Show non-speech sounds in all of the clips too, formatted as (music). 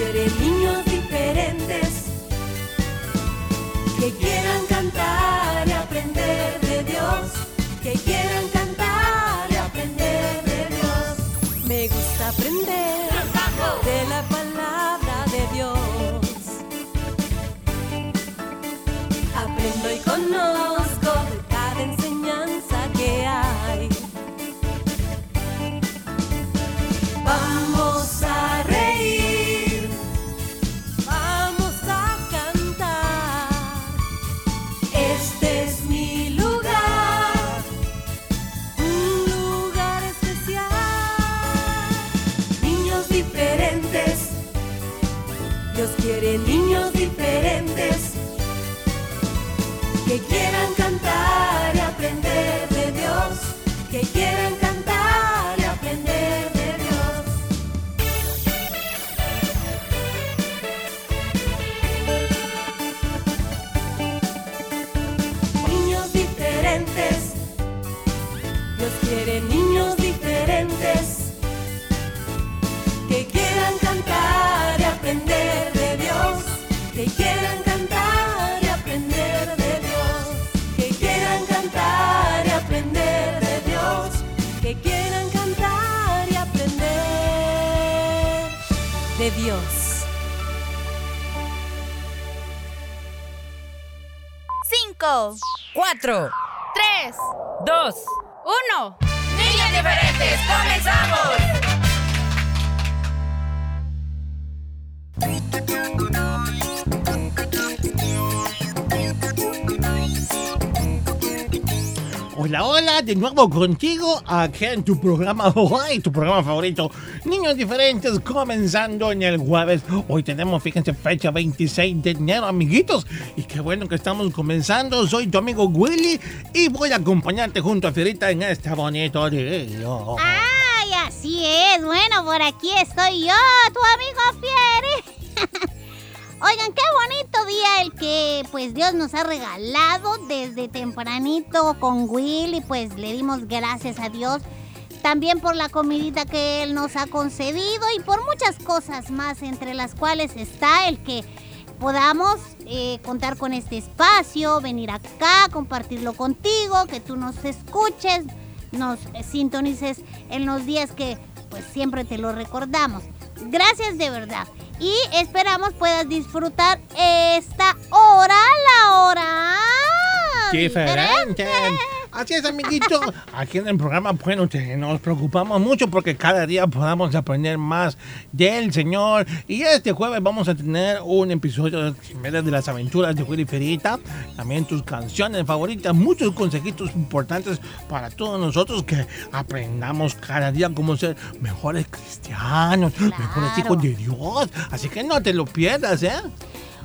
quiere niños diferentes dos, uno. niños diferentes, comenzamos. Hola, hola, de nuevo contigo aquí en tu programa hoy, tu programa favorito, Niños Diferentes, comenzando en el jueves. Hoy tenemos, fíjense, fecha 26 de enero, amiguitos. Y qué bueno que estamos comenzando. Soy tu amigo Willy y voy a acompañarte junto a Fierita en este bonito día. ¡Ay, así es! Bueno, por aquí estoy yo, tu amigo Fieri. (laughs) Oigan, qué bonito día el que pues Dios nos ha regalado desde tempranito con Will y pues le dimos gracias a Dios también por la comidita que Él nos ha concedido y por muchas cosas más entre las cuales está el que podamos eh, contar con este espacio, venir acá, compartirlo contigo, que tú nos escuches, nos sintonices en los días que pues siempre te lo recordamos. Gracias de verdad. Y esperamos puedas disfrutar esta hora, la hora Diferente. Así es, amiguito. Aquí en el programa, bueno, te- nos preocupamos mucho porque cada día podamos aprender más del Señor. Y este jueves vamos a tener un episodio de de las aventuras de Willy Ferita. También tus canciones favoritas, muchos consejitos importantes para todos nosotros que aprendamos cada día cómo ser mejores cristianos, mejores hijos de Dios. Así que no te lo pierdas, ¿eh?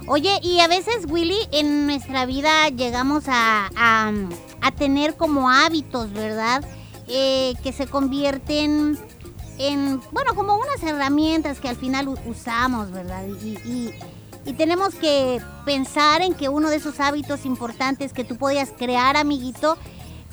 Oye, y a veces, Willy, en nuestra vida llegamos a, a- tener como hábitos, ¿verdad? Eh, que se convierten en, bueno, como unas herramientas que al final usamos, ¿verdad? Y tenemos que pensar en que uno de esos hábitos importantes que tú podías crear, amiguito,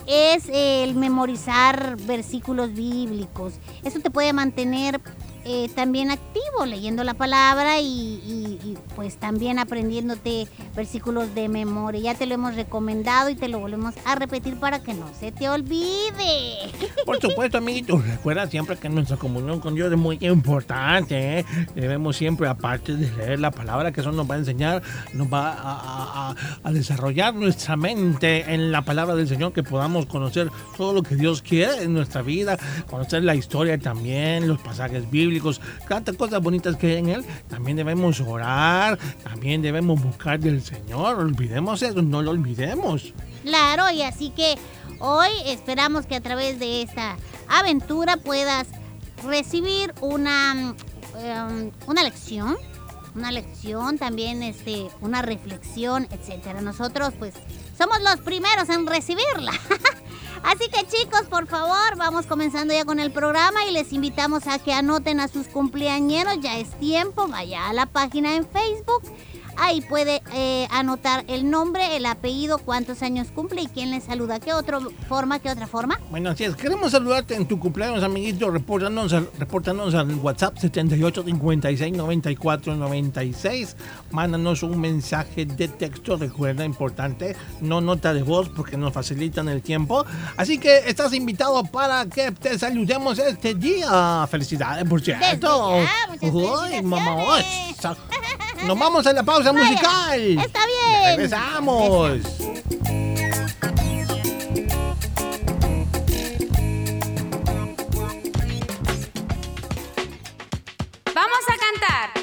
es el memorizar versículos bíblicos. Eso te puede mantener eh, también activo, leyendo la palabra y, pues también aprendiéndote versículos de memoria. Ya te lo hemos recomendado y te lo volvemos a repetir para que no se te olvide. (laughs) Por supuesto, amiguitos, recuerda siempre que nuestra comunión con Dios es muy importante. ¿eh? Debemos siempre, aparte de leer la palabra, que eso nos va a enseñar, nos va a- a desarrollar nuestra mente en la palabra del Señor, que podamos conocer todo lo que Dios quiere en nuestra vida, conocer la historia también, los pasajes bíblicos, tantas cosas bonitas que hay en Él. También debemos orar, también debemos buscar del Señor. Olvidemos eso, no lo olvidemos. Claro, y así que hoy esperamos que a través de esta aventura puedas recibir una, em, una lección, una lección, también este, una reflexión, etcétera. Nosotros pues somos los primeros en recibirla. (laughs) Así que chicos, por favor, vamos comenzando ya con el programa y les invitamos a que anoten a sus cumpleañeros, ya es tiempo, vaya a la página en Facebook, Ahí puede eh, anotar el nombre, el apellido, cuántos años cumple y quién le saluda. ¿Qué otra forma? ¿Qué otra forma? Bueno, así es. Queremos saludarte en tu cumpleaños, amiguito. Repórtanos, al- repórtanos al WhatsApp 78 56 94 96. Mándanos un mensaje de texto, recuerda, importante. No nota de voz porque nos facilitan el tiempo. Así que estás invitado para que te saludemos este día. Felicidades, por cierto. Desde ya, muchas Uy, mamá. (laughs) Nos vamos a la pausa Vaya, musical. Está bien. Regresamos. Vamos a cantar.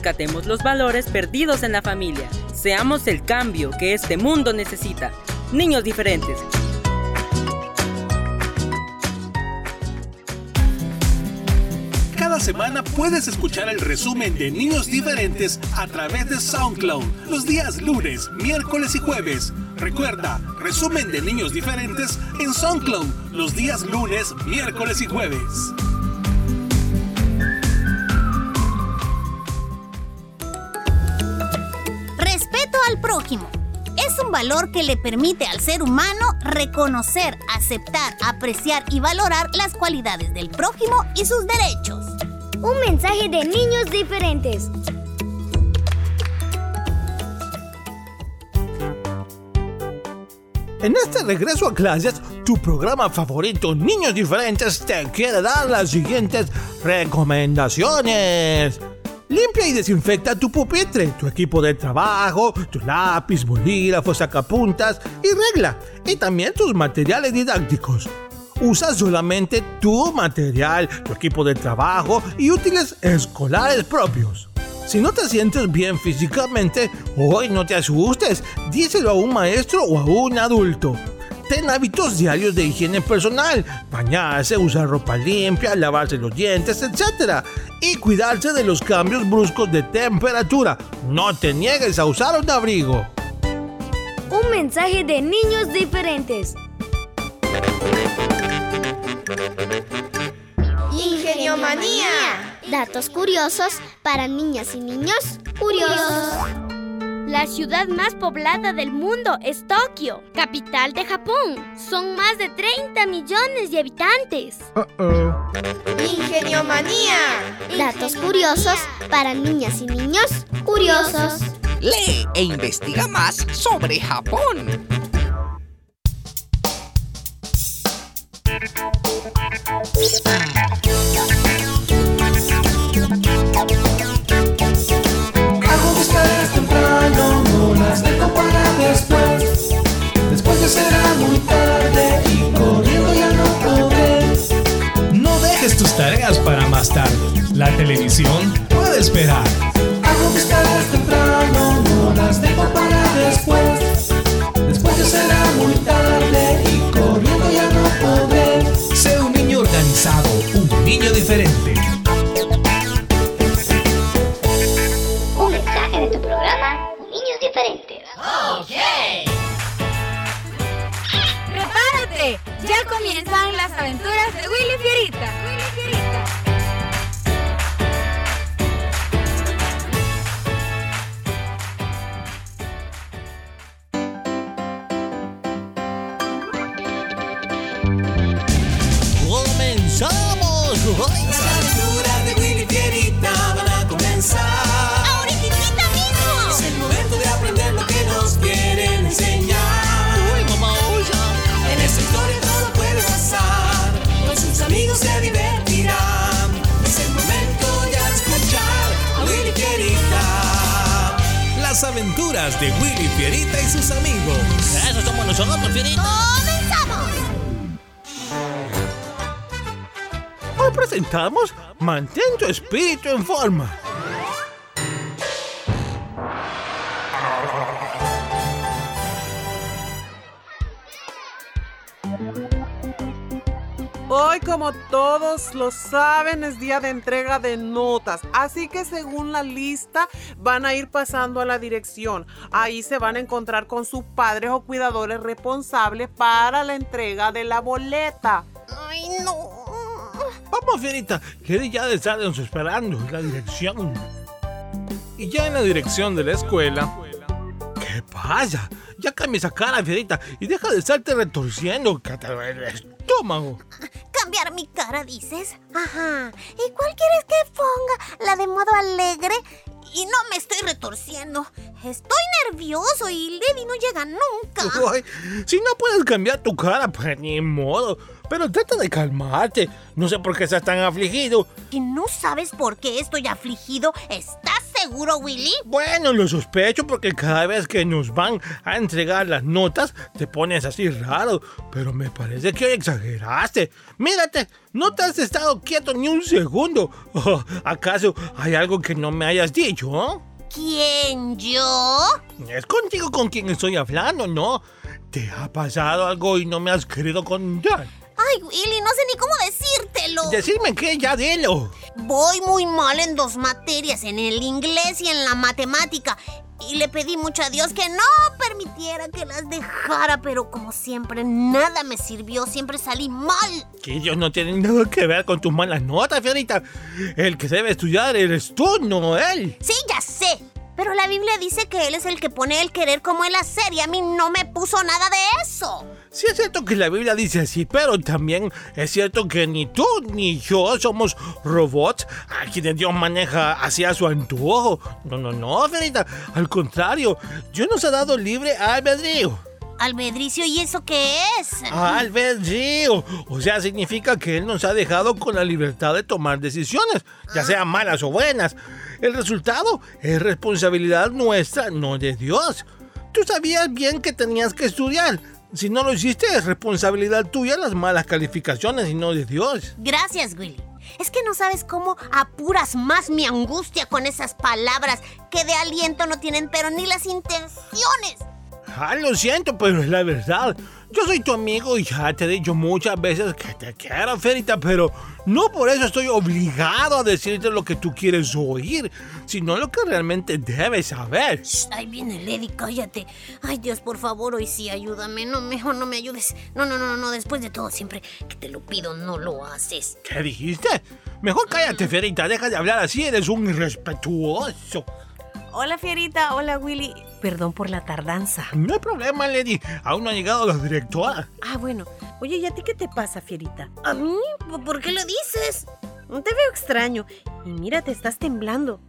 Rescatemos los valores perdidos en la familia. Seamos el cambio que este mundo necesita. Niños diferentes. Cada semana puedes escuchar el resumen de Niños Diferentes a través de SoundCloud los días lunes, miércoles y jueves. Recuerda, resumen de Niños Diferentes en SoundCloud los días lunes, miércoles y jueves. Al prójimo. Es un valor que le permite al ser humano reconocer, aceptar, apreciar y valorar las cualidades del prójimo y sus derechos. Un mensaje de niños diferentes. En este regreso a clases, tu programa favorito, Niños Diferentes, te quiere dar las siguientes recomendaciones. Limpia y desinfecta tu pupitre, tu equipo de trabajo, tu lápiz, bolígrafo, sacapuntas y regla. Y también tus materiales didácticos. Usa solamente tu material, tu equipo de trabajo y útiles escolares propios. Si no te sientes bien físicamente, hoy no te asustes, díselo a un maestro o a un adulto. Ten hábitos diarios de higiene personal, bañarse, usar ropa limpia, lavarse los dientes, etc. Y cuidarse de los cambios bruscos de temperatura. No te niegues a usar un abrigo. Un mensaje de niños diferentes. Ingeniomanía. Datos curiosos para niñas y niños curiosos. La ciudad más poblada del mundo es Tokio, capital de Japón. Son más de 30 millones de habitantes. Uh -oh. Datos curiosos para niñas y niños curiosos. Lee e investiga más sobre Japón. tareas para más tarde. La televisión puede esperar. Hago mis tareas temprano, no las dejo para después. Después ya será muy tarde y corriendo ya no podré. Sé un niño organizado, un niño diferente. Comienzan las aventuras de Willy Fierita. Willy Fierita. Aventuras de Willy Fierita y sus amigos. Eso somos nosotros, Fierita. ¡Comenzamos! Hoy presentamos Mantén tu espíritu en forma. Hoy, como todos lo saben, es día de entrega de notas. Así que según la lista, van a ir pasando a la dirección. Ahí se van a encontrar con sus padres o cuidadores responsables para la entrega de la boleta. ¡Ay, no! Vamos, Fierita, que ya estarnos esperando en la dirección. Y ya en la dirección de la escuela, ¿Qué pasa? Ya cambia esa cara, Fierita, y deja de estarte retorciendo, que te el estómago. ¿Cambiar mi cara, dices? Ajá. ¿Y cuál quieres que ponga? ¿La de modo alegre? Y no me estoy retorciendo. Estoy nervioso y Levi no llega nunca. Ay, si no puedes cambiar tu cara, pues ni modo. Pero trata de calmarte. No sé por qué estás tan afligido. ¿Y no sabes por qué estoy afligido? ¿Estás seguro, Willy? Bueno, lo sospecho porque cada vez que nos van a entregar las notas te pones así raro. Pero me parece que hoy exageraste. Mírate, no te has estado quieto ni un segundo. Oh, (laughs) ¿Acaso hay algo que no me hayas dicho? ¿Quién, yo? Es contigo con quien estoy hablando, ¿no? ¿Te ha pasado algo y no me has querido contar? Ay, Willy, no sé ni cómo decírtelo. Decirme que ya dilo. Voy muy mal en dos materias, en el inglés y en la matemática. Y le pedí mucho a Dios que no permitiera que las dejara, pero como siempre, nada me sirvió, siempre salí mal. Que ellos no tienen nada que ver con tus malas notas, Fiorita. El que debe estudiar eres tú, no él. Sí, ya sé. Pero la Biblia dice que Él es el que pone el querer como el hacer y a mí no me puso nada de eso. Sí es cierto que la Biblia dice así, pero también es cierto que ni tú ni yo somos robots a quienes Dios maneja hacia su antojo. No, no, no, Fiorita. Al contrario, Dios nos ha dado libre albedrío. Albedricio, ¿y eso qué es? Albedrío. O sea, significa que Él nos ha dejado con la libertad de tomar decisiones, ya sean malas o buenas. El resultado es responsabilidad nuestra, no de Dios. Tú sabías bien que tenías que estudiar. Si no lo hiciste, es responsabilidad tuya las malas calificaciones y no de Dios. Gracias, Willy. Es que no sabes cómo apuras más mi angustia con esas palabras que de aliento no tienen pero ni las intenciones. Ah, lo siento, pero es la verdad. Yo soy tu amigo y ya te he dicho muchas veces que te quiero, Ferita, pero no por eso estoy obligado a decirte lo que tú quieres oír, sino lo que realmente debes saber. Shh, ahí viene Lady, cállate. Ay, Dios, por favor, hoy sí, ayúdame. No, mejor no me ayudes. No, no, no, no, después de todo, siempre que te lo pido, no lo haces. ¿Qué dijiste? Mejor cállate, Ferita, deja de hablar así, eres un irrespetuoso. Hola, Fierita. Hola, Willy. Perdón por la tardanza. No hay problema, Lady. Aún no ha llegado la directora. Ah, bueno. Oye, ¿y a ti qué te pasa, Fierita? ¿A mí? ¿Por qué lo dices? Te veo extraño. Y mira, te estás temblando.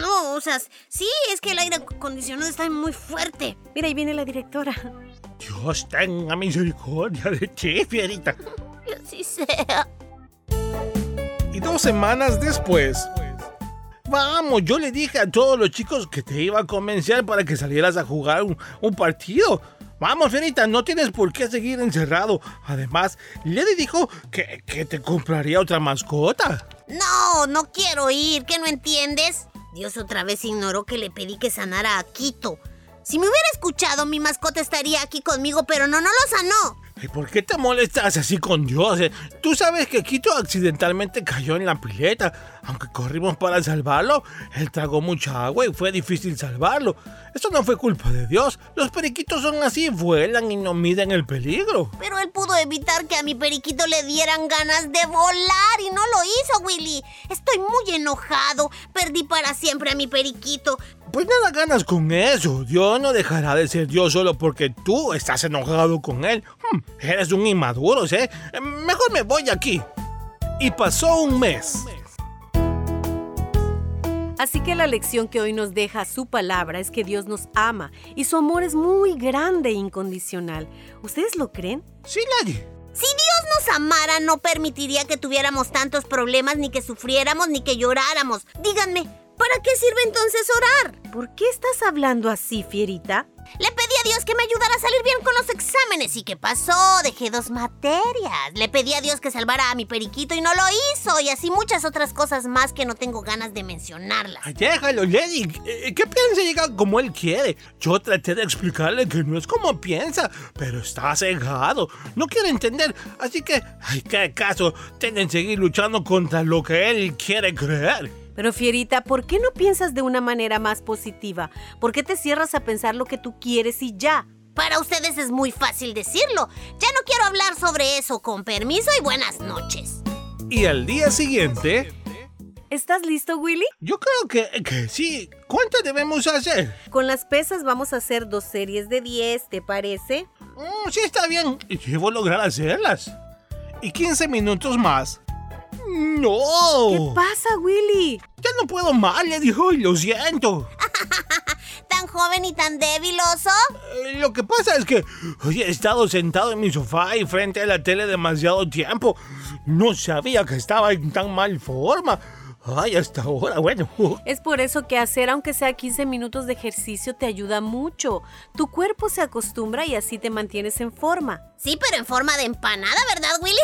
No, o sea, sí, es que el aire acondicionado está muy fuerte. Mira, ahí viene la directora. Dios tenga misericordia de ti, Fierita. Que (laughs) así sea. Y dos semanas después, Vamos, yo le dije a todos los chicos que te iba a convencer para que salieras a jugar un, un partido. Vamos, Fierita, no tienes por qué seguir encerrado. Además, Lady dijo que, que te compraría otra mascota. No, no quiero ir, ¿qué no entiendes? Dios otra vez ignoró que le pedí que sanara a Quito. Si me hubiera escuchado, mi mascota estaría aquí conmigo, pero no, no lo sanó. ¿Y por qué te molestas así con Dios? eh? Tú sabes que Quito accidentalmente cayó en la pileta. Aunque corrimos para salvarlo, él tragó mucha agua y fue difícil salvarlo. Eso no fue culpa de Dios. Los periquitos son así, vuelan y no miden el peligro. Pero él pudo evitar que a mi periquito le dieran ganas de volar y no lo hizo, Willy. Estoy muy enojado. Perdí para siempre a mi periquito. Pues nada ganas con eso. Dios no dejará de ser Dios solo porque tú estás enojado con él. Hmm, eres un inmaduro, ¿eh? Mejor me voy aquí. Y pasó un mes. Así que la lección que hoy nos deja su palabra es que Dios nos ama y su amor es muy grande e incondicional. ¿Ustedes lo creen? Sí, Lady. Si Dios nos amara, no permitiría que tuviéramos tantos problemas, ni que sufriéramos, ni que lloráramos. Díganme, ¿para qué sirve entonces orar? ¿Por qué estás hablando así, fierita? Le pedí a Dios que me ayudara a salir bien con los exámenes. ¿Y qué pasó? Dejé dos materias. Le pedí a Dios que salvara a mi periquito y no lo hizo. Y así muchas otras cosas más que no tengo ganas de mencionarlas. Ay, déjalo, Lady. Eh, ¿Qué piensa llega como él quiere? Yo traté de explicarle que no es como piensa, pero está cegado. No quiere entender. Así que, ay, qué caso. Tienen que seguir luchando contra lo que él quiere creer. Pero Fierita, ¿por qué no piensas de una manera más positiva? ¿Por qué te cierras a pensar lo que tú quieres y ya? Para ustedes es muy fácil decirlo. Ya no quiero hablar sobre eso. Con permiso y buenas noches. Y al día siguiente... ¿Estás listo, Willy? Yo creo que, que sí. ¿Cuántas debemos hacer? Con las pesas vamos a hacer dos series de 10, ¿te parece? Mm, sí, está bien. Debo lograr hacerlas. Y 15 minutos más. ¡No! ¿Qué pasa, Willy? Ya no puedo más, le dijo, y lo siento. (laughs) ¿Tan joven y tan débil, oso? Eh, lo que pasa es que hoy he estado sentado en mi sofá y frente a la tele demasiado tiempo. No sabía que estaba en tan mal forma. Ay, hasta ahora, bueno. (laughs) Es por eso que hacer aunque sea 15 minutos de ejercicio te ayuda mucho. Tu cuerpo se acostumbra y así te mantienes en forma. Sí, pero en forma de empanada, ¿verdad, Willy?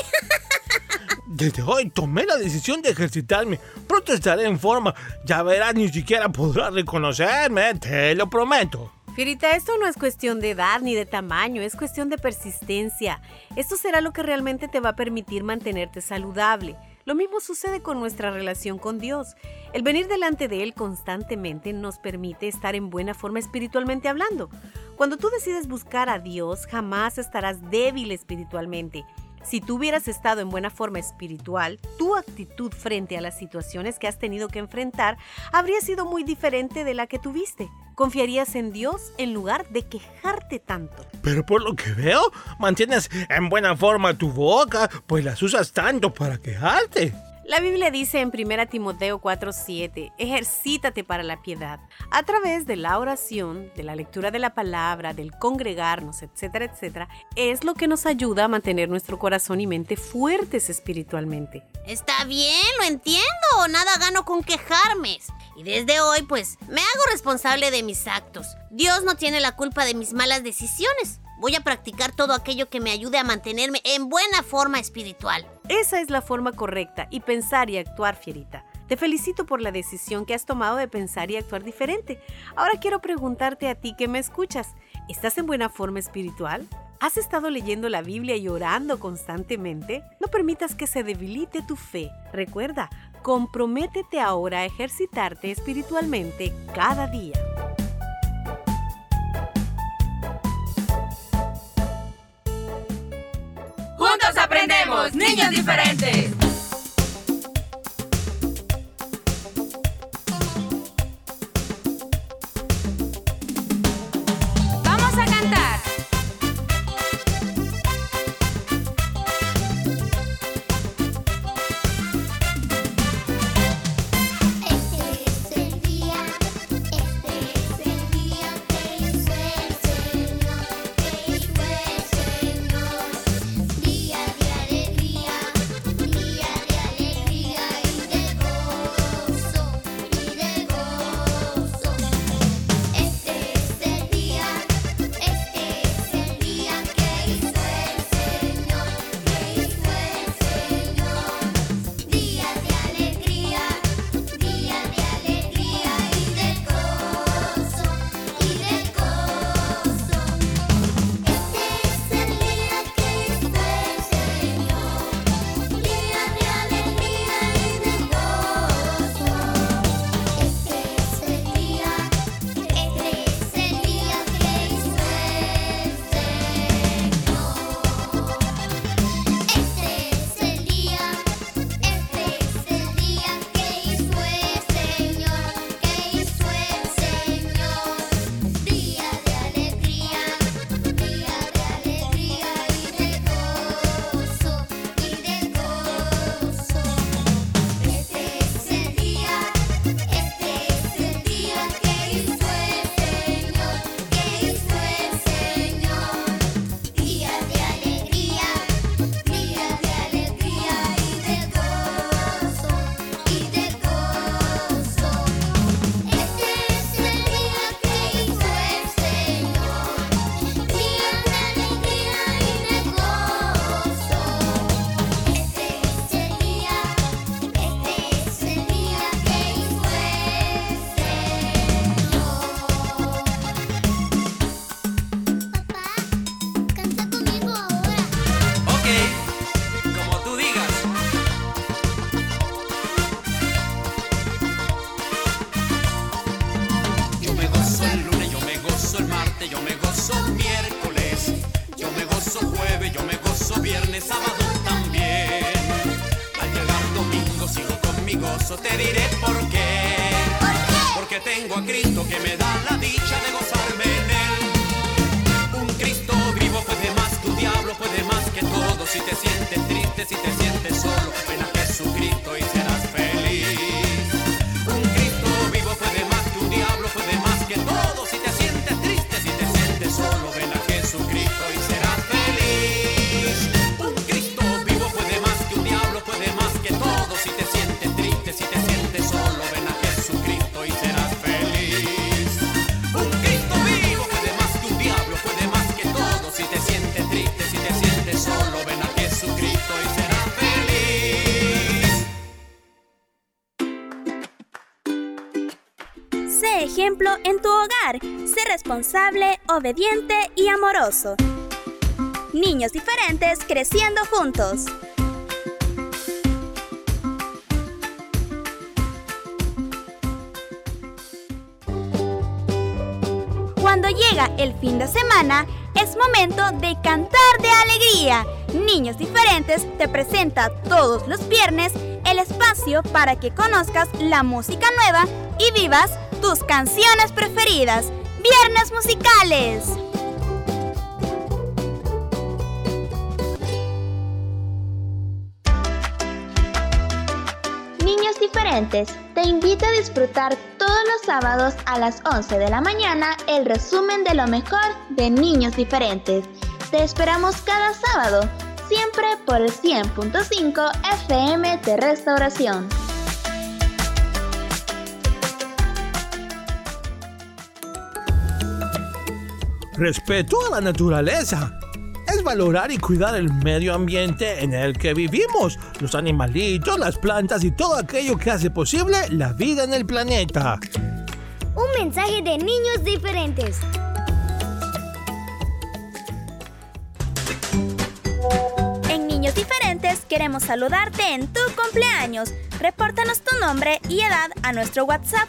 (laughs) Desde hoy tomé la decisión de ejercitarme. Pronto estaré en forma. Ya verás, ni siquiera podrás reconocerme, te lo prometo. Fierita, esto no es cuestión de edad ni de tamaño, es cuestión de persistencia. Esto será lo que realmente te va a permitir mantenerte saludable. Lo mismo sucede con nuestra relación con Dios. El venir delante de Él constantemente nos permite estar en buena forma espiritualmente hablando. Cuando tú decides buscar a Dios, jamás estarás débil espiritualmente. Si tú hubieras estado en buena forma espiritual, tu actitud frente a las situaciones que has tenido que enfrentar habría sido muy diferente de la que tuviste. Confiarías en Dios en lugar de quejarte tanto. Pero por lo que veo, mantienes en buena forma tu boca, pues las usas tanto para quejarte. La Biblia dice en 1 Timoteo 4:7, ejercítate para la piedad. A través de la oración, de la lectura de la palabra, del congregarnos, etcétera, etcétera, es lo que nos ayuda a mantener nuestro corazón y mente fuertes espiritualmente. Está bien, lo entiendo. Nada gano con quejarme. Y desde hoy, pues, me hago responsable de mis actos. Dios no tiene la culpa de mis malas decisiones. Voy a practicar todo aquello que me ayude a mantenerme en buena forma espiritual. Esa es la forma correcta y pensar y actuar, Fierita. Te felicito por la decisión que has tomado de pensar y actuar diferente. Ahora quiero preguntarte a ti que me escuchas. ¿Estás en buena forma espiritual? ¿Has estado leyendo la Biblia y orando constantemente? No permitas que se debilite tu fe. Recuerda, comprométete ahora a ejercitarte espiritualmente cada día. Aprendemos, niños diferentes. Responsable, obediente y amoroso. Niños diferentes creciendo juntos. Cuando llega el fin de semana, es momento de cantar de alegría. Niños Diferentes te presenta todos los viernes el espacio para que conozcas la música nueva y vivas tus canciones preferidas. Viernes musicales. Niños diferentes, te invito a disfrutar todos los sábados a las 11 de la mañana el resumen de lo mejor de Niños diferentes. Te esperamos cada sábado, siempre por el 100.5 FM de Restauración. Respeto a la naturaleza. Es valorar y cuidar el medio ambiente en el que vivimos, los animalitos, las plantas y todo aquello que hace posible la vida en el planeta. Un mensaje de niños diferentes. En Niños Diferentes queremos saludarte en tu cumpleaños. Repórtanos tu nombre y edad a nuestro WhatsApp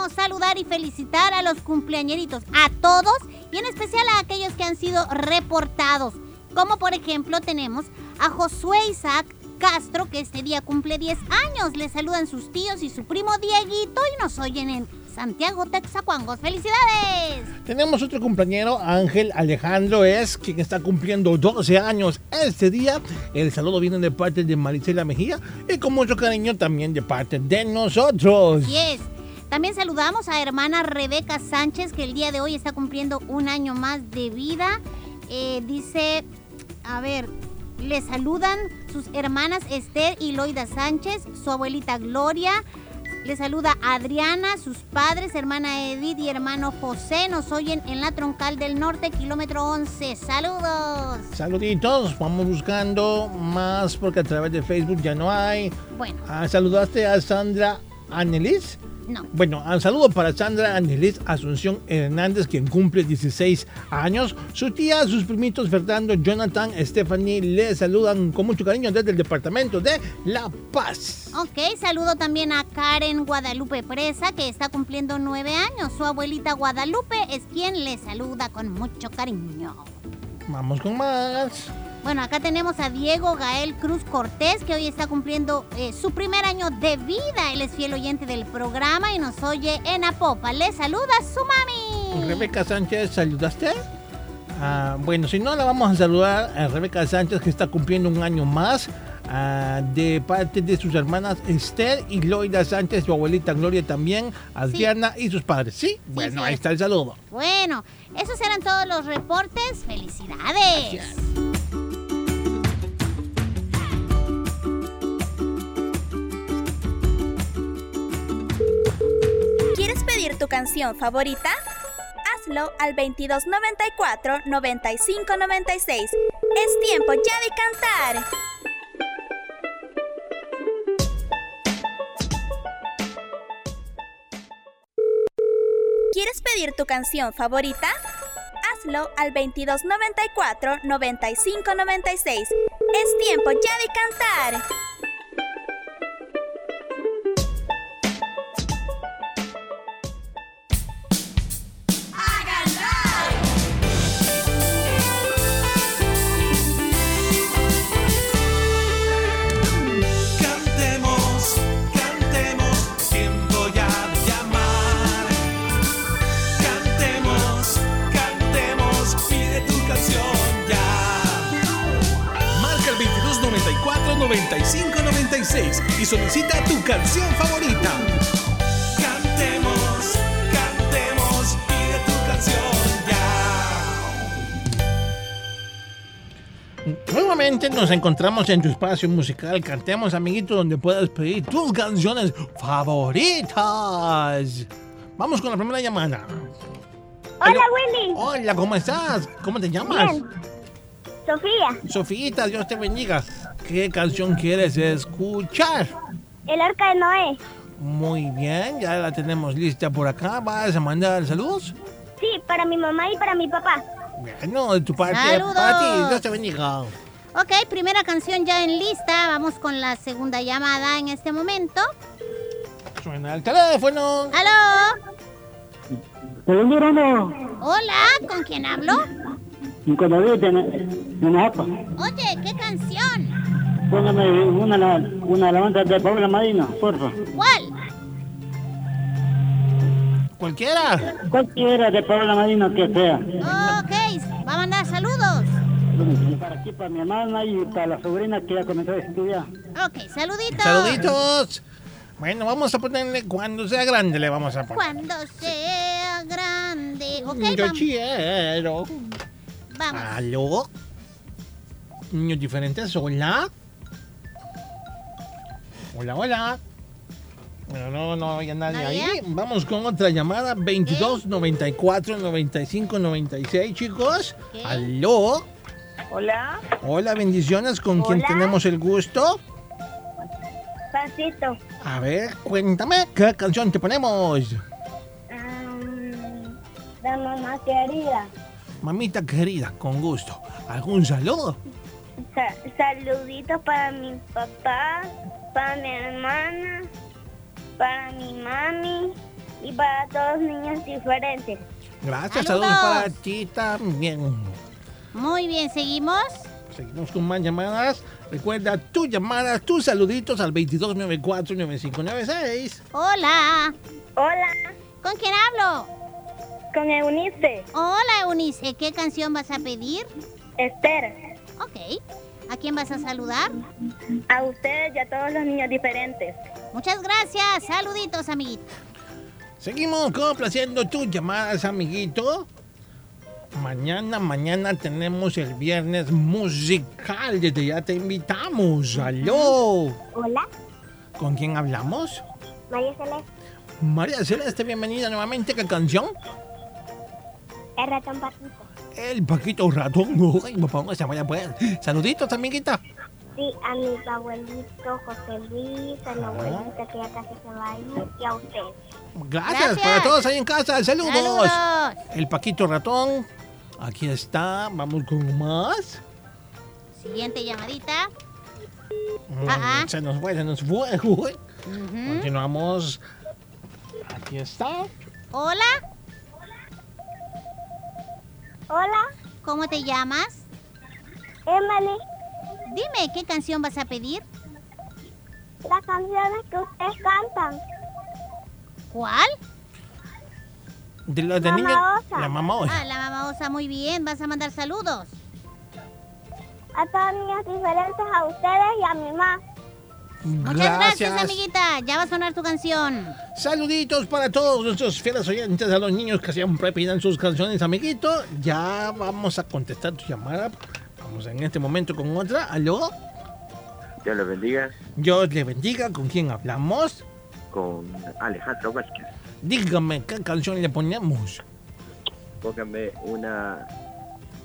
Queremos saludar y felicitar a los cumpleañeritos, a todos y en especial a aquellos que han sido reportados. Como por ejemplo tenemos a Josué Isaac Castro, que este día cumple 10 años. Le saludan sus tíos y su primo Dieguito y nos oyen en Santiago, Texacuangos. ¡Felicidades! Tenemos otro compañero, Ángel Alejandro Es, quien está cumpliendo 12 años este día. El saludo viene de parte de Marisela Mejía y con mucho cariño también de parte de nosotros. Yes. También saludamos a hermana Rebeca Sánchez, que el día de hoy está cumpliendo un año más de vida. Eh, dice, a ver, le saludan sus hermanas Esther y Loida Sánchez, su abuelita Gloria. Le saluda Adriana, sus padres, hermana Edith y hermano José. Nos oyen en la Troncal del Norte, kilómetro 11. ¡Saludos! Saluditos, vamos buscando más porque a través de Facebook ya no hay. Bueno. Ah, ¿Saludaste a Sandra Anelis? No. Bueno, un saludo para Sandra Anelis Asunción Hernández, quien cumple 16 años. Su tía, sus primitos Fernando, Jonathan, Stephanie le saludan con mucho cariño desde el departamento de La Paz. Ok, saludo también a Karen Guadalupe Presa, que está cumpliendo nueve años. Su abuelita Guadalupe es quien le saluda con mucho cariño. Vamos con más. Bueno, acá tenemos a Diego Gael Cruz Cortés, que hoy está cumpliendo eh, su primer año de vida. Él es fiel oyente del programa y nos oye en Apopa. Le saluda su mami. Rebeca Sánchez, ¿saludaste? Ah, bueno, si no, la vamos a saludar a Rebeca Sánchez, que está cumpliendo un año más. ah, de parte de sus hermanas Esther y Loida Sánchez, su abuelita Gloria también, Adriana y sus padres. ¿Sí? Bueno, ahí está el saludo. Bueno, esos eran todos los reportes. ¡Felicidades! pedir tu canción favorita? Hazlo al 2294 9596. Es tiempo ya de cantar. ¿Quieres pedir tu canción favorita? Hazlo al 2294 9596. Es tiempo ya de cantar. Nos encontramos en tu espacio musical. Cantemos, amiguito, donde puedas pedir tus canciones favoritas. Vamos con la primera llamada. Hola, Willy. Hola, ¿cómo estás? ¿Cómo te llamas? Bien. Sofía, Sofita, Dios te bendiga. ¿Qué canción quieres escuchar? el arca de Noé. Muy bien, ya la tenemos lista por acá. ¿Vas a mandar saludos? Sí, para mi mamá y para mi papá. Bueno, de tu parte, Saludos. para ti, Dios te bendiga. Ok, primera canción ya en lista. Vamos con la segunda llamada en este momento. Suena el teléfono. ¡Aló! Hola, Hola, ¿con quién hablo? con David de, de Najapa. Oye, ¿qué canción? Póngame una, la- una alabanza de Paula Marino, porfa. ¿Cuál? Cualquiera. Cualquiera de Paula Marino que sea. Ok, va a mandar saludos. Para aquí, para mi hermana y para la sobrina que ya comenzó a estudiar. Ok, saluditos. Saluditos. Bueno, vamos a ponerle cuando sea grande, le vamos a poner. Cuando sea grande. Ok, Yo vamos. quiero. Vamos. ¿Aló? Niños diferentes, hola. Hola, hola. Bueno, no, no había nadie ¿Nadie? ahí. Vamos con otra llamada. 22 94 95 96, chicos. ¿Aló? Hola, Hola, bendiciones. ¿Con quién tenemos el gusto? Pancito. A ver, cuéntame, ¿qué canción te ponemos? la mamá querida. Mamita querida, con gusto. ¿Algún saludo? Sa- saluditos para mi papá, para mi hermana, para mi mami y para todos los niños diferentes. Gracias, Saludos. saludos para ti también. Muy bien, seguimos. Seguimos con más llamadas. Recuerda tus llamadas, tus saluditos al 2294-9596. Hola. Hola. ¿Con quién hablo? Con Eunice. Hola, Eunice. ¿Qué canción vas a pedir? Esther. Ok. ¿A quién vas a saludar? A ustedes y a todos los niños diferentes. Muchas gracias. Saluditos, amiguito. Seguimos complaciendo tus llamadas, amiguito. Mañana, mañana tenemos el viernes musical. Desde ya te invitamos. ¡Aló! Hola, ¿Con quién hablamos? María Celeste. María Celeste, bienvenida nuevamente. ¿Qué canción? El ratón patito. El Paquito Ratón. Ay, papá, no se vaya pues. Saluditos, amiguita. Sí, a mi abuelito José Luis, a mi abuelita que ya casi se va a ir y a ustedes. Gracias, Gracias. para todos ahí en casa. Saludos. Saludos. El Paquito Ratón. Aquí está. Vamos con más. Siguiente llamadita. Mm, Ah, ah. Se nos fue, se nos fue. (laughs) Continuamos. Aquí está. Hola. Hola. ¿Cómo te llamas? Emily. Dime, ¿qué canción vas a pedir? Las canciones que ustedes cantan. ¿Cuál? De la de Mamá niña. Osa. La mamá Osa. Ah, la mamá Osa, muy bien. Vas a mandar saludos. A todos los niños diferentes, a ustedes y a mi mamá. Muchas gracias, amiguita. Ya va a sonar tu canción. Saluditos para todos nuestros fieles oyentes, a los niños que siempre piden sus canciones, amiguito. Ya vamos a contestar tu llamada. Vamos en este momento con otra. ¿Aló? Dios le bendiga Dios le bendiga. ¿Con quién hablamos? con Alejandro Vázquez. Dígame, ¿qué canción le ponemos? Póngame una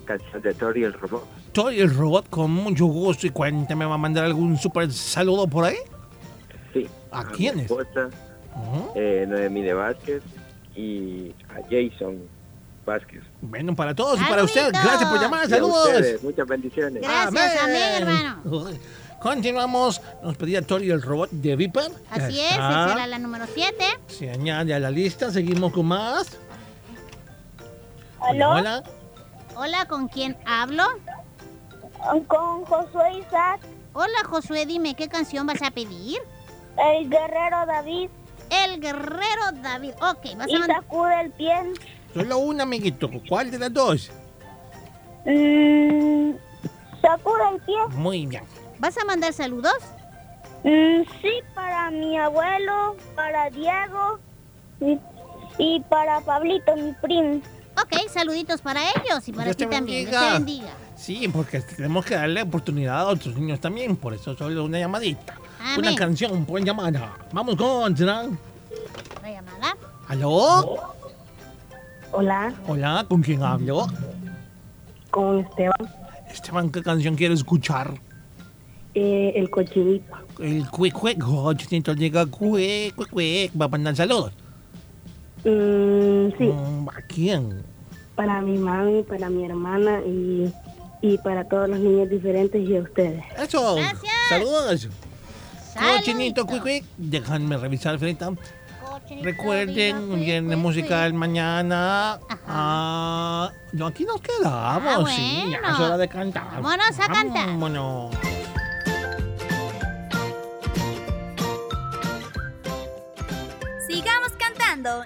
canción de Tori el robot. Soy el robot con mucho gusto y cuénteme, ¿va a mandar algún super saludo por ahí? Sí. ¿A mi quiénes? esposa, eh, Noemí de Vázquez y a Jason Vázquez. Bueno, para todos y para usted, gracias por llamar, a saludos. ustedes, muchas bendiciones. Gracias, amén, hermano. Continuamos, nos pedía Tori el robot de Viper. Así es, esa era la número 7. Se añade a la lista, seguimos con más. ¿Aló? Hola. Hola, ¿con quién hablo? Con Josué Isaac. Hola, Josué, dime, ¿qué canción vas a pedir? El guerrero David. El guerrero David. Ok, vas Y a mandar... sacude el pie. Solo una, amiguito. ¿Cuál de las dos? Mm, sacude el pie. Muy bien. ¿Vas a mandar saludos? Mm, sí, para mi abuelo, para Diego y, y para Pablito, mi primo. Ok, saluditos para ellos y para Dios ti te también. Dios bendiga. te bendiga. Sí, porque tenemos que darle oportunidad a otros niños también. Por eso solo una llamadita. Amén. Una canción por llamada. Vamos con. ¿será? ¿La llamada? ¿Aló? Hola, Hola, ¿con quién hablo? con Esteban, Esteban, ¿qué canción quiere escuchar? Eh, el cochinito. El cuic cuic, oh, chinito llega cuic cuic cuic. Va a mandar saludos. Mm, sí, Mm, ¿A quién? para mi mami, para mi hermana y, y para todos los niños diferentes y a ustedes. Eso. Saludos. Cochinito cuic cuic. Déjenme revisar, Frita. Recuerden, viernes musical mañana. Ah, no, aquí nos quedamos, Ah, sí. Ya bueno. es hora de cantar. Vámonos a cantar. Vámonos.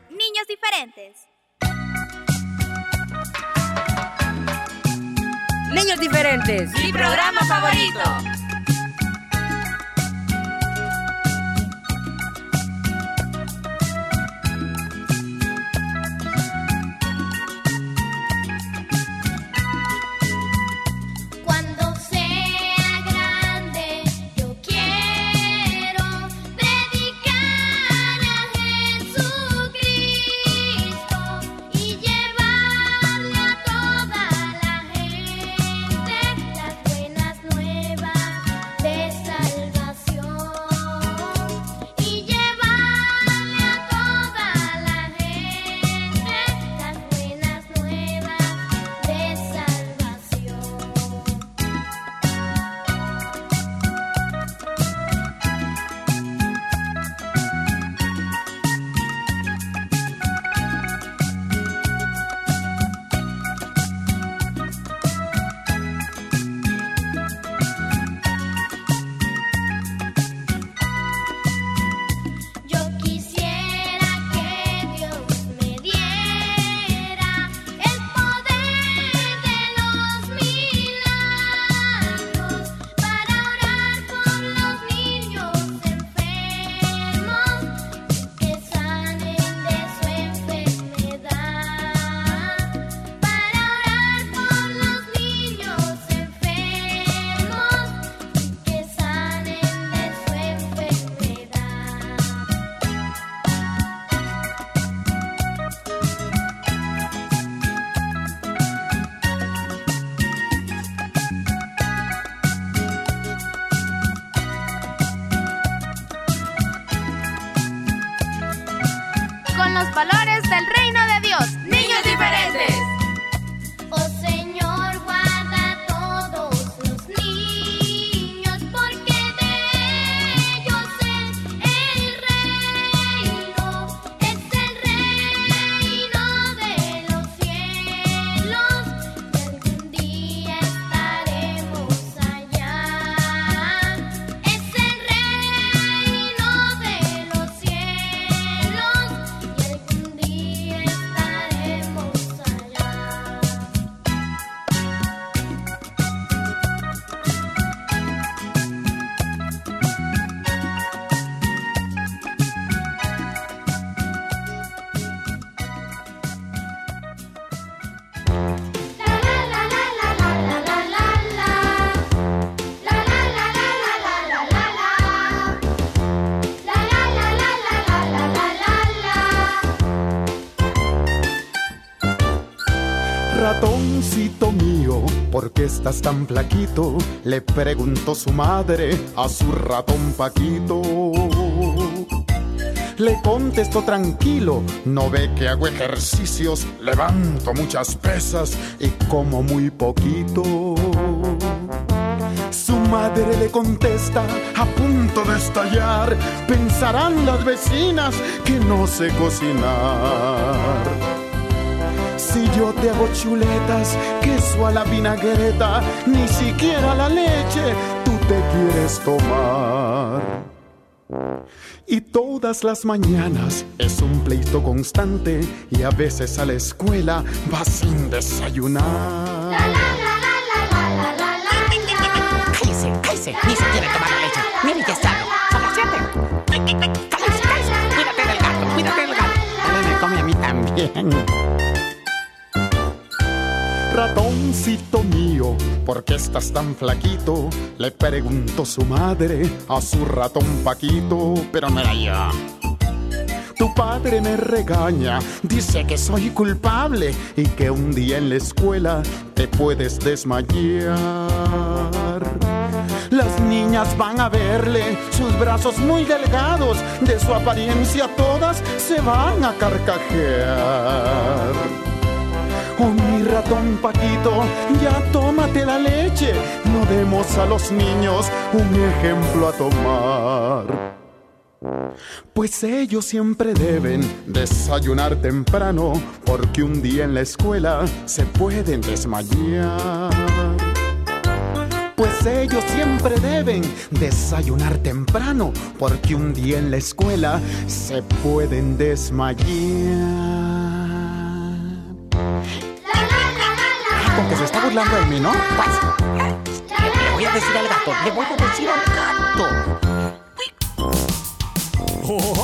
Niños diferentes. Niños diferentes. Mi programa favorito. Qué estás tan flaquito? Le preguntó su madre a su ratón Paquito. Le contestó tranquilo, no ve que hago ejercicios, levanto muchas pesas y como muy poquito. Su madre le contesta, a punto de estallar, pensarán las vecinas que no sé cocinar. Si yo te hago chuletas, queso a la vinagreta, ni siquiera la leche tú te quieres tomar. Y todas las mañanas es un pleito constante y a veces a la escuela va sin desayunar. Cállese, cállese, ni se quiere tomar la leche. Mire, ya sabe, son las siete. Cállese, cállese, cuídate del gato, cuídate del gato. Dale, me come a mí también. Ratoncito mío, ¿por qué estás tan flaquito? Le preguntó su madre a su ratón Paquito, pero no era yo. Tu padre me regaña, dice que soy culpable y que un día en la escuela te puedes desmayar. Las niñas van a verle sus brazos muy delgados, de su apariencia todas se van a carcajear. Oh, mi ratón Paquito, ya tómate la leche. No demos a los niños un ejemplo a tomar. Pues ellos siempre deben desayunar temprano, porque un día en la escuela se pueden desmayar. Pues ellos siempre deben desayunar temprano, porque un día en la escuela se pueden desmayar. Que se está burlando de mí, ¿no? Pues, le voy a decir al gato, le voy a decir al gato.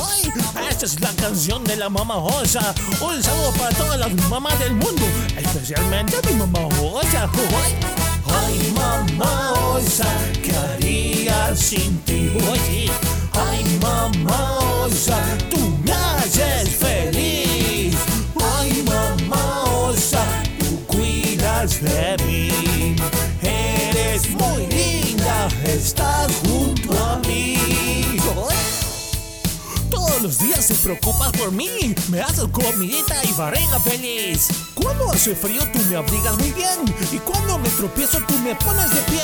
¡Ay! Esta es la canción de la mamá Osa. Un saludo para todas las mamás del mundo, especialmente mi mamá Osa. ¡Ay! Ay, mamá Osa, ¿qué haría sin ti? Oye, ay, mamá Osa, tú me haces feliz. De mí. Eres muy linda, estás junto a mí. Todos los días te preocupas por mí. Me haces comidita y barriga feliz. Cuando hace frío tú me abrigas muy bien. Y cuando me tropiezo tú me pones de pie.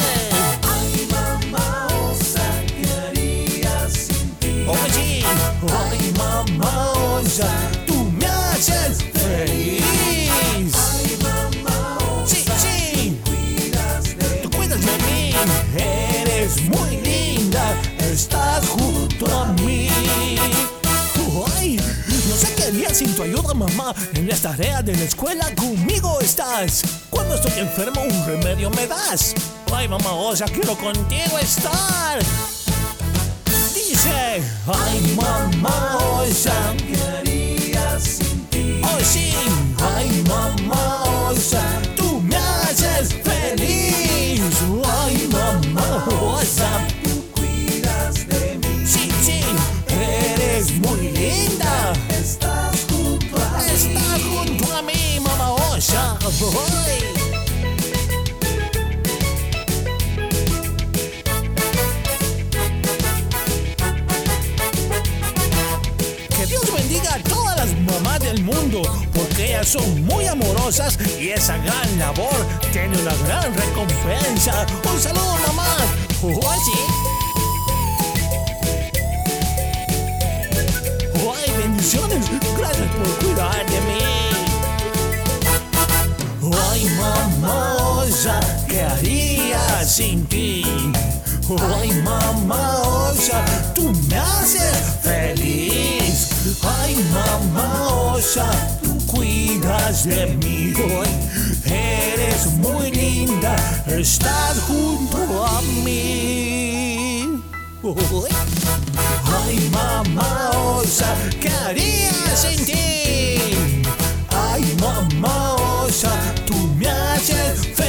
Ay, mamá, osa, ¿qué haría sin ti? Oye, ay, mamá, osa, tú me haces feliz. Muy linda. Estás junto a mí. Ay, no sé qué haría sin tu ayuda, mamá. En las tareas de la escuela conmigo estás. Cuando estoy enfermo, un remedio me das. Ay, mamá, osa, quiero contigo estar. Dice, ay, mamá, osa, ¿qué haría sin ti? Oh, sí, ay, mamá, osa, tú me haces feliz. Ay, Que Dios bendiga a todas las mamás del mundo, porque ellas son muy amorosas y esa gran labor tiene una gran recompensa. Un saludo, mamá. ¡Ay, bendiciones! Gracias por cuidar de mí. ¡Ay, mamá osa! ¿Qué haría sin ti? ¡Ay, mamá osa! ¡Tú me haces feliz! ¡Ay, mamá osa! ¡Tú cuidas de mí! ¡Ay, eres muy linda! ¡Estás junto a mí! ¡Ay! Ay, mamá osa, ¿qué haría sin ti?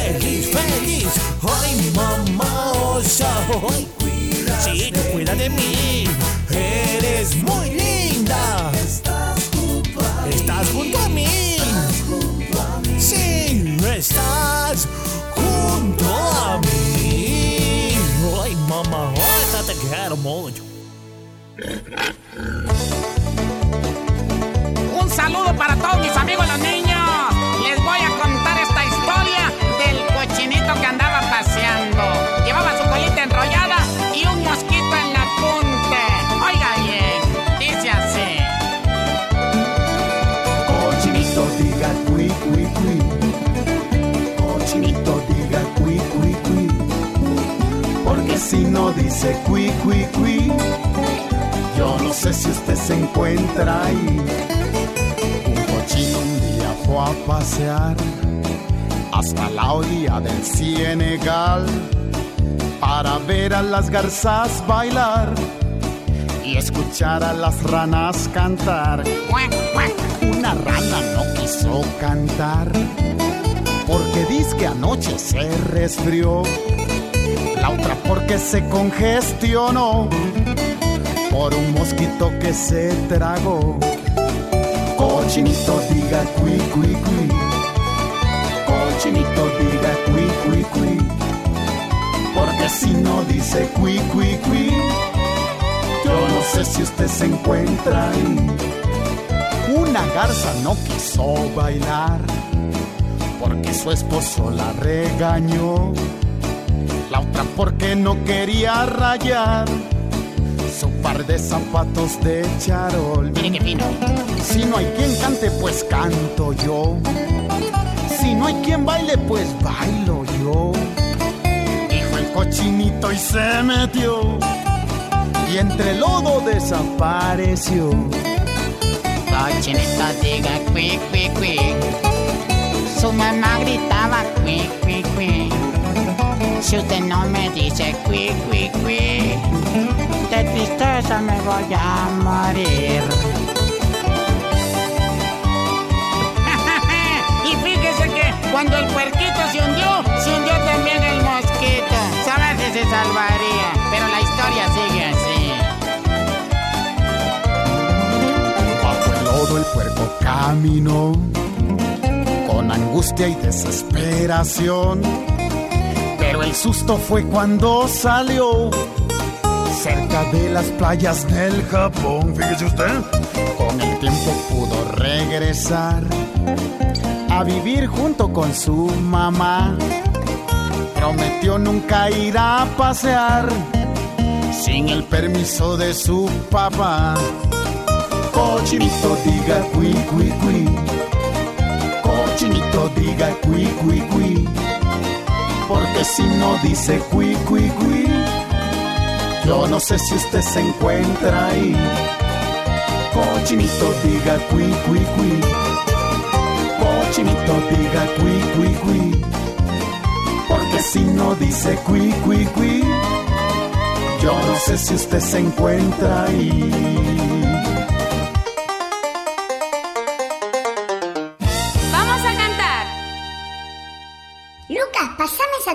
feliz, feliz. Ay, mi mamá, oh, hoy sí, tú cuida de mí. Eres muy linda. Estás junto a mí. Estás junto a mí. Sí, estás junto a mí. Ay, mamá, oh, te quiero mucho. Un saludo para todos mis amigos los niños. Dice cui yo no sé si usted se encuentra ahí. Un cochino un día fue a pasear hasta la orilla del Senegal para ver a las garzas bailar y escuchar a las ranas cantar. Una rana no quiso cantar porque dice que anoche se resfrió. La otra porque se congestionó por un mosquito que se tragó. Cochinito diga cui cui cui. Cochinito diga cui cui cui. Porque si no dice cui cui cui, yo no sé si usted se encuentra ahí. Una garza no quiso bailar porque su esposo la regañó. La otra porque no quería rayar su par de zapatos de charol. Miren qué fino. Si no hay quien cante, pues canto yo. Si no hay quien baile, pues bailo yo. Dijo el cochinito y se metió. Y entre el lodo desapareció. Cochinito diga cui cui cui. Su mamá gritaba cui cui cui. Si usted no me dice cui cui cui, de tristeza me voy a morir. (laughs) y fíjese que cuando el puerquito se hundió, se hundió también el mosquito. Sabe si se salvaría, pero la historia sigue así. Bajo el lodo el puerco caminó con angustia y desesperación. El susto fue cuando salió cerca de las playas del Japón. Fíjese usted. Con el tiempo pudo regresar a vivir junto con su mamá. Prometió nunca ir a pasear sin el permiso de su papá. Cochinito diga cui cui cui. Cochinito diga cui cui cui. Porque si no dice cui cui cui, yo no sé si usted se encuentra ahí. Cochinito diga cui cui cui. Cochinito diga cui cui cui. Porque si no dice cui cui cui, yo no sé si usted se encuentra ahí.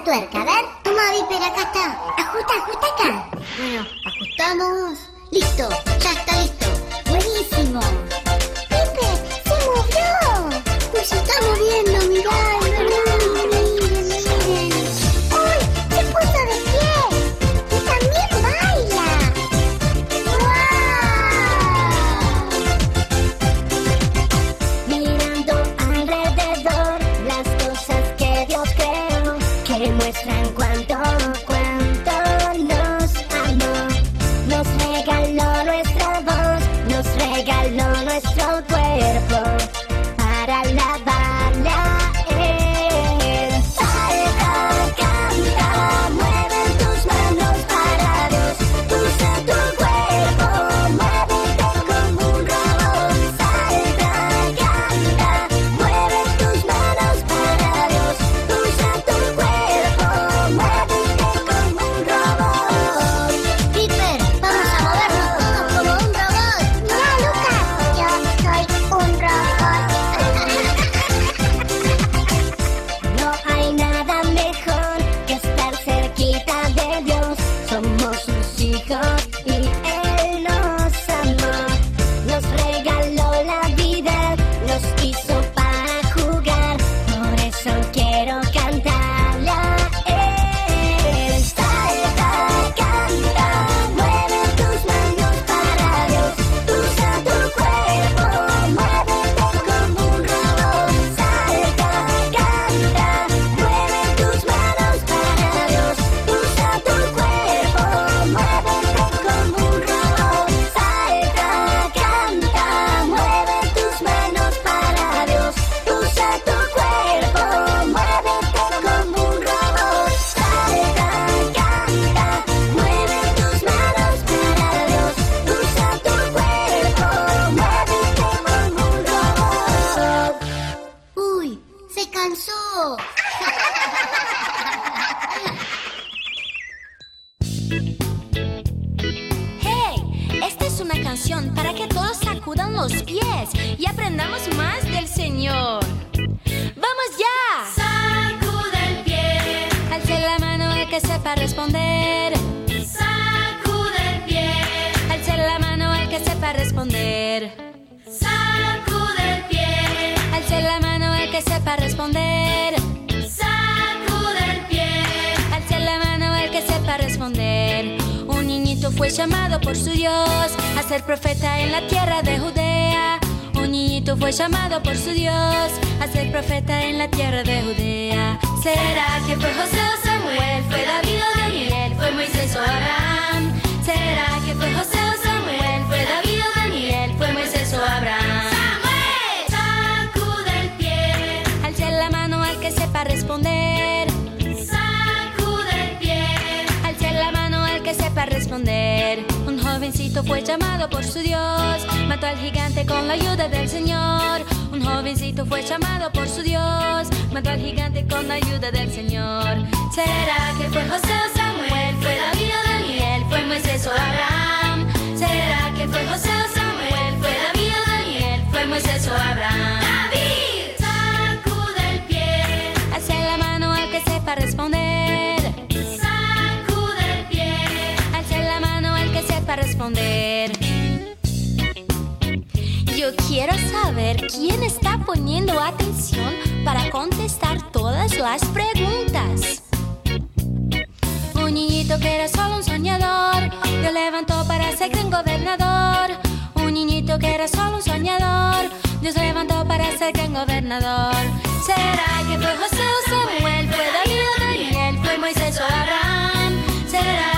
Tuerca, a ver. Toma, Viper, acá está. Ajusta, ajusta acá. Bueno, ajustamos. Listo, ya está que sepa responder. Sacude el pie. Alce la mano el que sepa responder. Sacude el pie. Alce la mano el que sepa responder. Sacude el pie. Alce la mano el que sepa responder. Un niñito fue llamado por su Dios a ser profeta en la tierra de Judea. Un niñito fue llamado por su Dios a ser profeta en la tierra de Judea. ¿Será que fue José o Samuel? ¿Fue David o Daniel? ¿Fue Moisés o Abraham? ¿Será que fue José o Samuel? ¿Fue David o Daniel? ¿Fue Moisés o Abraham? Sacude el pie. Alce la mano al que sepa responder. Sacude el pie. Alce la mano al que sepa responder. Un jovencito fue llamado por su Dios, mató al gigante con la ayuda del Señor. Un jovencito fue llamado por su Dios, mató al gigante con la ayuda del Señor. ¿Será que fue José o Samuel? ¿Fue David o Daniel? ¿Fue Moisés o Abraham? ¿Será que fue José o Samuel? ¿Fue David o Daniel? ¿Fue Moisés o Abraham? David. Sacude el pie. Alce la mano al que sepa responder. Sacude el pie. Alce la mano al que sepa responder. Yo quiero saber quién está poniendo atención para contestar todas las preguntas. Un niñito que era solo un soñador, lo levantó para ser gran gobernador. Un niñito que era solo un soñador, Dios lo levantó para ser gran gobernador. ¿Será que fue José o Samuel? ¿Fue David o Daniel? ¿Fue Moisés o Abraham? ¿Será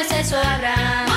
pues eso habrá.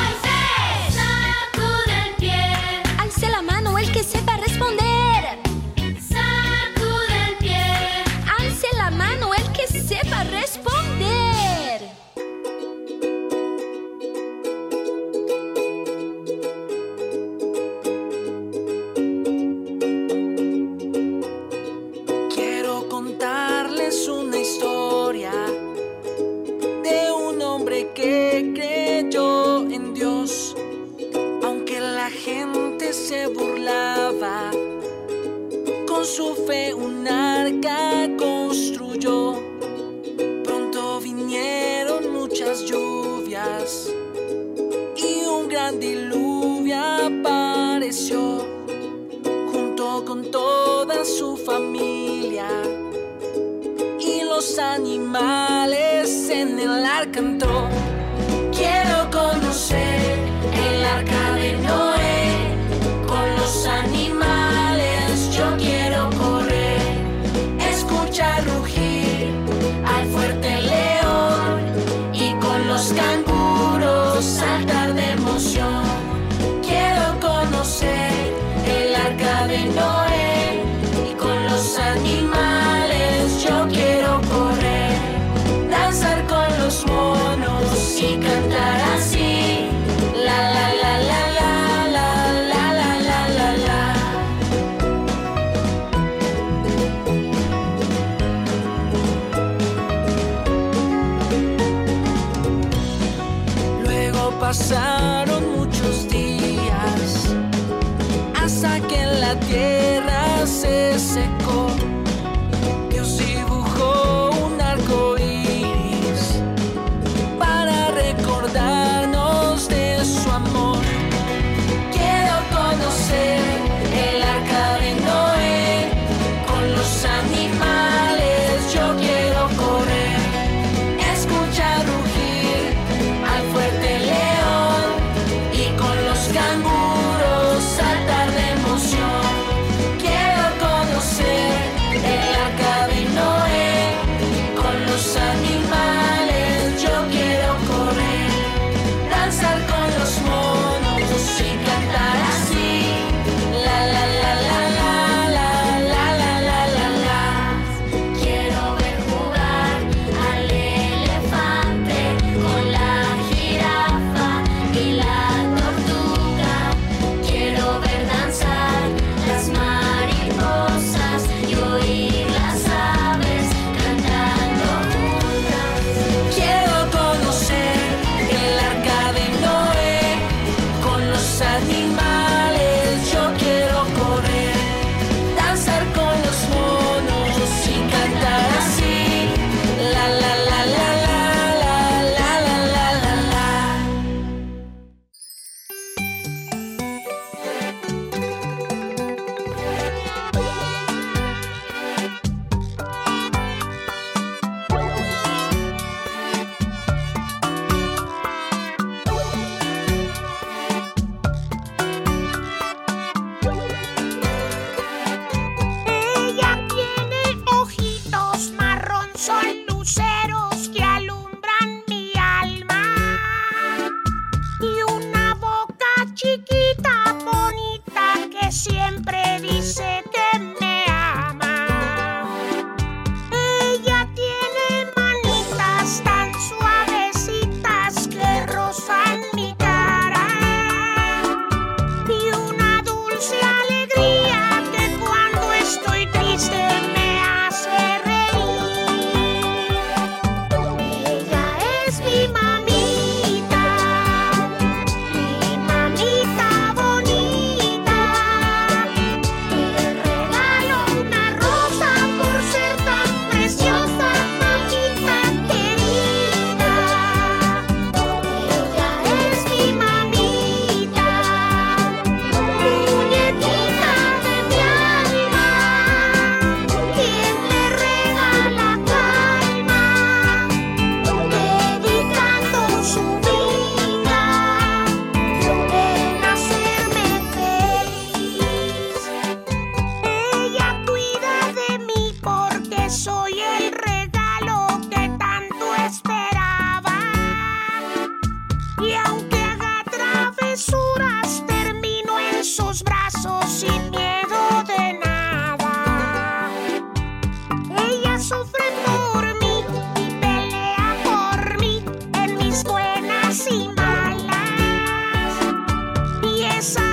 side.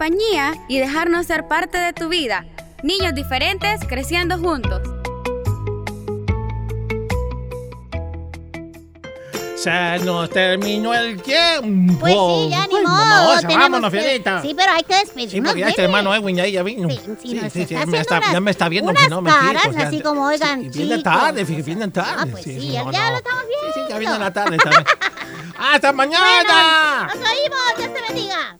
Compañía y dejarnos ser parte de tu vida. Niños diferentes creciendo juntos. Se nos terminó el tiempo. Pues sí, ya ni modo. vámonos, que- Fiorita. Sí, pero hay que despedirnos. Sí, porque ya este hermano Edwin ya, ya vino. Sí, sí, Sí, nos sí, está sí, me está- unas- ya me está viendo unas no caras quito, o sea, así como, oigan, sí, Viene tarde, fíjate, viene tarde. Ah, pues sí, sí, ya, no, ya no. lo estamos viendo. Sí, ya viene la tarde. bien. (laughs) ¡Hasta mañana! Bueno, nos oímos. Dios te bendiga.